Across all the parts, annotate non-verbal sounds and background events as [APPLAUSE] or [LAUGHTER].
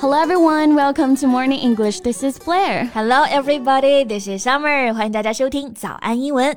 Hello everyone, welcome to Morning English. This is Blair. Hello everybody, this is Summer. 欢迎大家收听早安英文。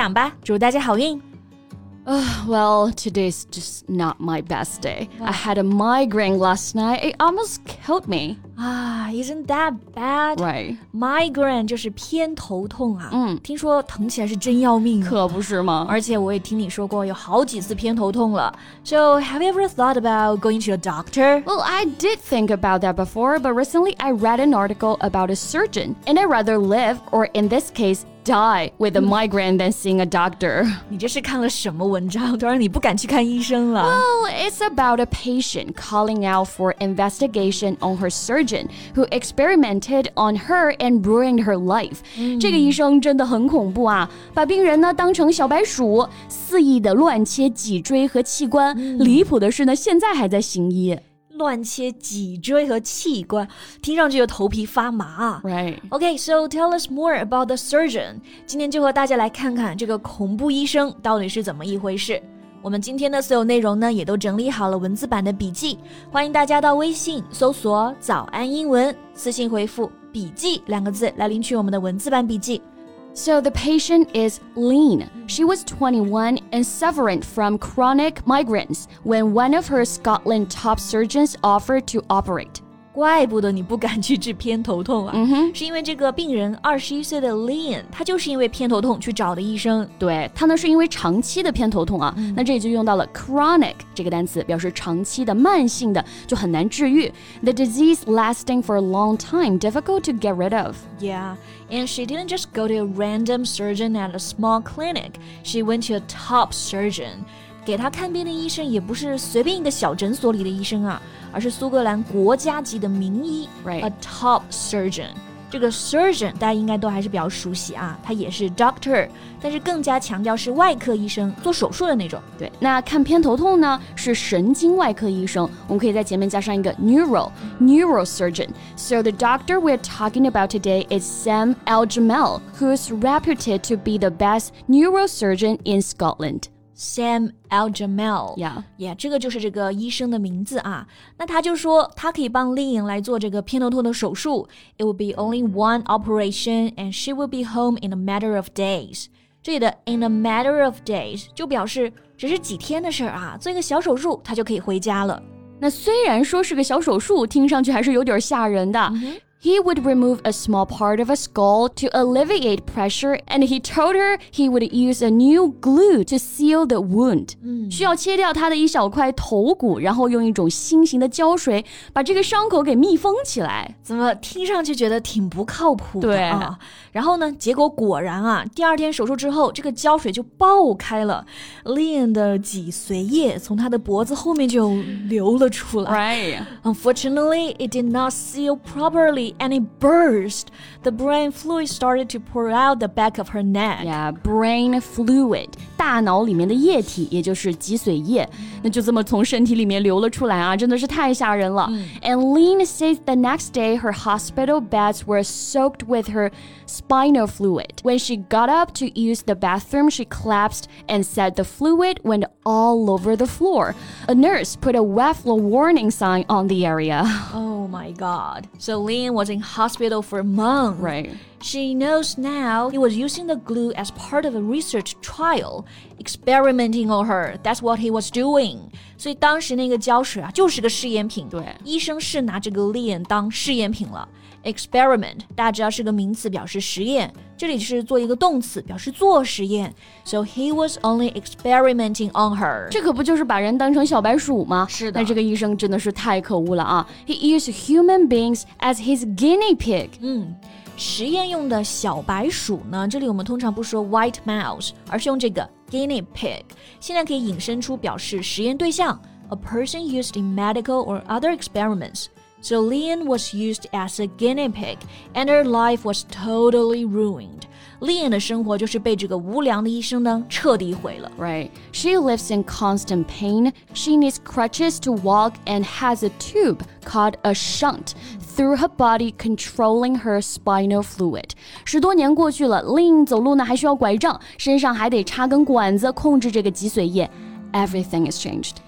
奖吧，祝大家好运。Uh, well, today's just not my best day. I had a migraine last night. It almost killed me. Ah, isn't that bad? Right. Migraine 就是偏头痛啊。嗯，听说疼起来是真要命。可不是吗？而且我也听你说过有好几次偏头痛了。So have you ever thought about going to a doctor? Well, I did think about that before, but recently I read an article about a surgeon, and I'd rather live, or in this case, die with a migraine than seeing a doctor. [LAUGHS] 你这是看了什么文章，都让你不敢去看医生了？Well, it's about a patient calling out for investigation on her surgeon who experimented on her and ruined her life. 这个医生真的很恐怖啊，把病人呢当成小白鼠，肆意的乱切脊椎和器官。离谱的是呢，现在还在行医。乱切脊椎和器官，听上去就头皮发麻。Right. Okay, so tell us more about the surgeon. 今天就和大家来看看这个恐怖医生到底是怎么一回事。 我们今天的所有内容呢，也都整理好了文字版的笔记，欢迎大家到微信搜索“早安英文”，私信回复“笔记”两个字来领取我们的文字版笔记。So the patient is Leann. She was 21 and suffering from chronic migraines when one of her Scotland top surgeons offered to operate. 怪不得你不敢去治偏头痛啊！嗯哼，是因为这个病人二十一岁的 Leon，他就是因为偏头痛去找的医生。对他呢，是因为长期的偏头痛啊。嗯、那这里就用到了 chronic 这个单词，表示长期的、慢性的，就很难治愈。The disease lasting for a long time, difficult to get rid of. Yeah, and she didn't just go to a random surgeon at a small clinic. She went to a top surgeon. 给他看病的医生也不是随便一个小诊所里的医生啊，而是苏格兰国家级的名医，right？A top surgeon。这个 surgeon 大家应该都还是比较熟悉啊，他也是 doctor，但是更加强调是外科医生，做手术的那种。对，那看偏头痛呢是神经外科医生，我们可以在前面加上一个 neuro neuro surgeon。So the doctor we're talking about today is Sam Al-Jamel, who's reputed to be the best neurosurgeon in Scotland. Sam Al-Jamal，yeah，yeah，这个就是这个医生的名字啊。那他就说他可以帮丽颖来做这个偏头痛的手术。It will be only one operation, and she will be home in a matter of days。这里的 in a matter of days 就表示只是几天的事儿啊，做一个小手术，她就可以回家了。那虽然说是个小手术，听上去还是有点吓人的。He would remove a small part of a skull to alleviate pressure, and he told her he would use a new glue to seal the wound. 需要切掉他的一小块头骨，然后用一种新型的胶水把这个伤口给密封起来。怎么听上去觉得挺不靠谱的？对。然后呢，结果果然啊，第二天手术之后，这个胶水就爆开了，Leann 的脊髓液从他的脖子后面就流了出来。Right. Unfortunately, it did not seal properly and it burst. The brain fluid started to pour out the back of her neck. Yeah, brain fluid，大脑里面的液体，也就是脊髓液，那就这么从身体里面流了出来啊，真的是太吓人了。And Leann says the next day her hospital beds were soaked with her spinal fluid. When she got up to use the bathroom, she collapsed and said the fluid went all over the floor. A nurse put a Weffler warning sign on the area. Oh my God. So Leann was in hospital for a month. Right. She knows now he was using the glue as part of a research trial, experimenting on her. That's what he was doing. 所以当时那个胶水啊，就是个试验品。对，医生是拿这个 Lin 当试验品了。Experiment 大家知道是个名词，表示实验。这里是做一个动词，表示做实验。So he was only experimenting on her。这可不就是把人当成小白鼠吗？是的。那这个医生真的是太可恶了啊！He used human beings as his guinea pig。嗯。实验用的小白鼠呢？这里我们通常不说 white mouse，而是用这个 guinea pig。现在可以引申出表示实验对象，a person used in medical or other experiments。 Jolene was used as a guinea pig, and her life was totally ruined. Leann She lives in constant pain. She needs crutches to walk and has a tube called a shunt through her body controlling her spinal fluid. 十多年过去了，Leann Everything has changed.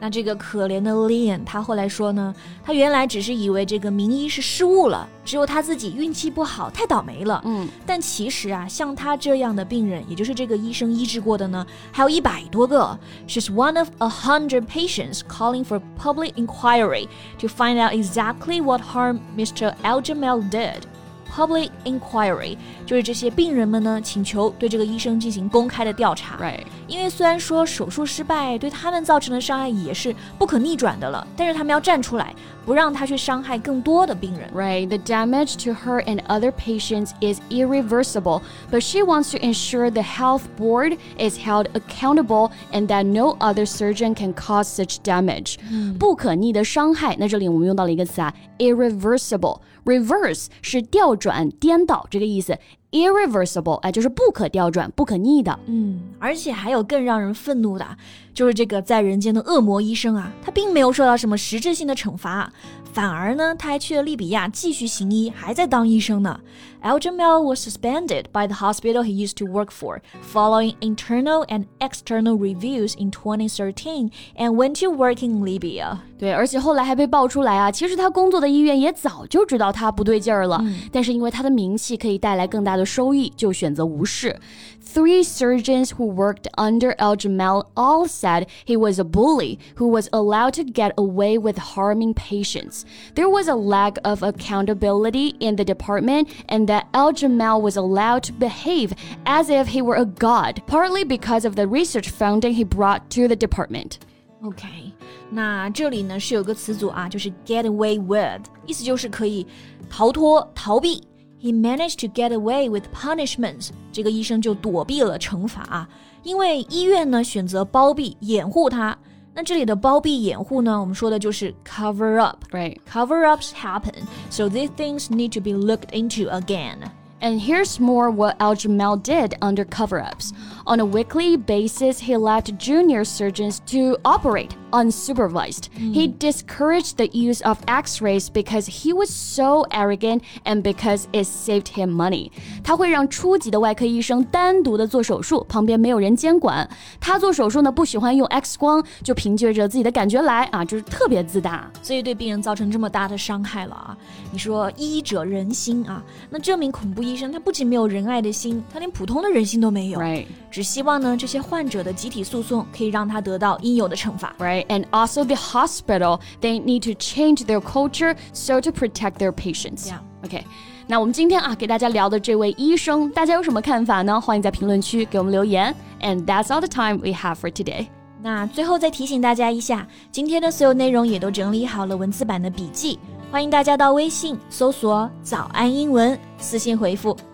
那这个可怜的 lion 他后来说呢，他原来只是以为这个名医是失误了，只有他自己运气不好，太倒霉了。嗯，但其实啊，像他这样的病人，也就是这个医生医治过的呢，还有一百多个。She's one of a hundred patients calling for public inquiry to find out exactly what harm Mr. Aljamel did. Public inquiry 就是这些病人们呢，请求对这个医生进行公开的调查。Right. 因为虽然说手术失败对他们造成的伤害也是不可逆转的了，但是他们要站出来，不让他去伤害更多的病人。Right. The damage to her and other patients is irreversible, but she wants to ensure the health board is held accountable and that no other surgeon can cause such damage. 不可逆的伤害，那这里我们用到了一个词啊，irreversible。 Reverse 是调转、颠倒这个意思，irreversible 哎就是不可调转、不可逆的。嗯，而且还有更让人愤怒的，就是这个在人间的恶魔医生啊，他并没有受到什么实质性的惩罚。反而呢，他还去了利比亚继续行医，还在当医生呢。Aljamel was suspended by the hospital he used to work for following internal and external reviews in 2013 and went to work in Libya. 对，而且后来还被爆出来啊，其实他工作的医院也早就知道他不对劲儿了，嗯、但是因为他的名气可以带来更大的的收益，就选择无视。Three surgeons who worked under Eljamel all said he was a bully who was allowed to get away with harming patients. There was a lack of accountability in the department, and that Eljamel was allowed to behave as if he were a god, partly because of the research funding he brought to the department. OK，那这里呢是有个词组啊，就是 get away with，意思就是可以逃脱、逃避。he managed to get away with punishments。这个医生就躲避了惩罚，因为医院呢选择包庇掩护他。那这里的包庇掩护呢，我们说的就是 cover up。Right. Cover ups happen, so these things need to be looked into again. And here's more what Eljamel did under cover ups. On a weekly basis, he allowed junior surgeons to operate unsupervised. Mm. He discouraged the use of x-rays because he was so arrogant and because it saved him money. 他会让初级的外科医生单独的做手术，旁边没有人监管。他做手术呢不喜欢用 X 光，就凭借着自己的感觉来啊，就是特别自大，所以对病人造成这么大的伤害了啊！你说医者仁心啊，那这名恐怖医生他不仅没有仁爱的心，他连普通的人心都没有。Right. 只希望呢这些患者的集体诉讼可以让他得到应有的惩罚。Right. And also the hospital, they need to change their culture so to protect their patients. Yeah. Okay. 那我们今天啊给大家聊的这位医生，大家有什么看法呢？欢迎在评论区给我们留言。And that's all the time we have for today. 那最后再提醒大家一下，今天的所有内容也都整理好了文字版的笔记，欢迎大家到微信搜索“早安英文”，私信回复。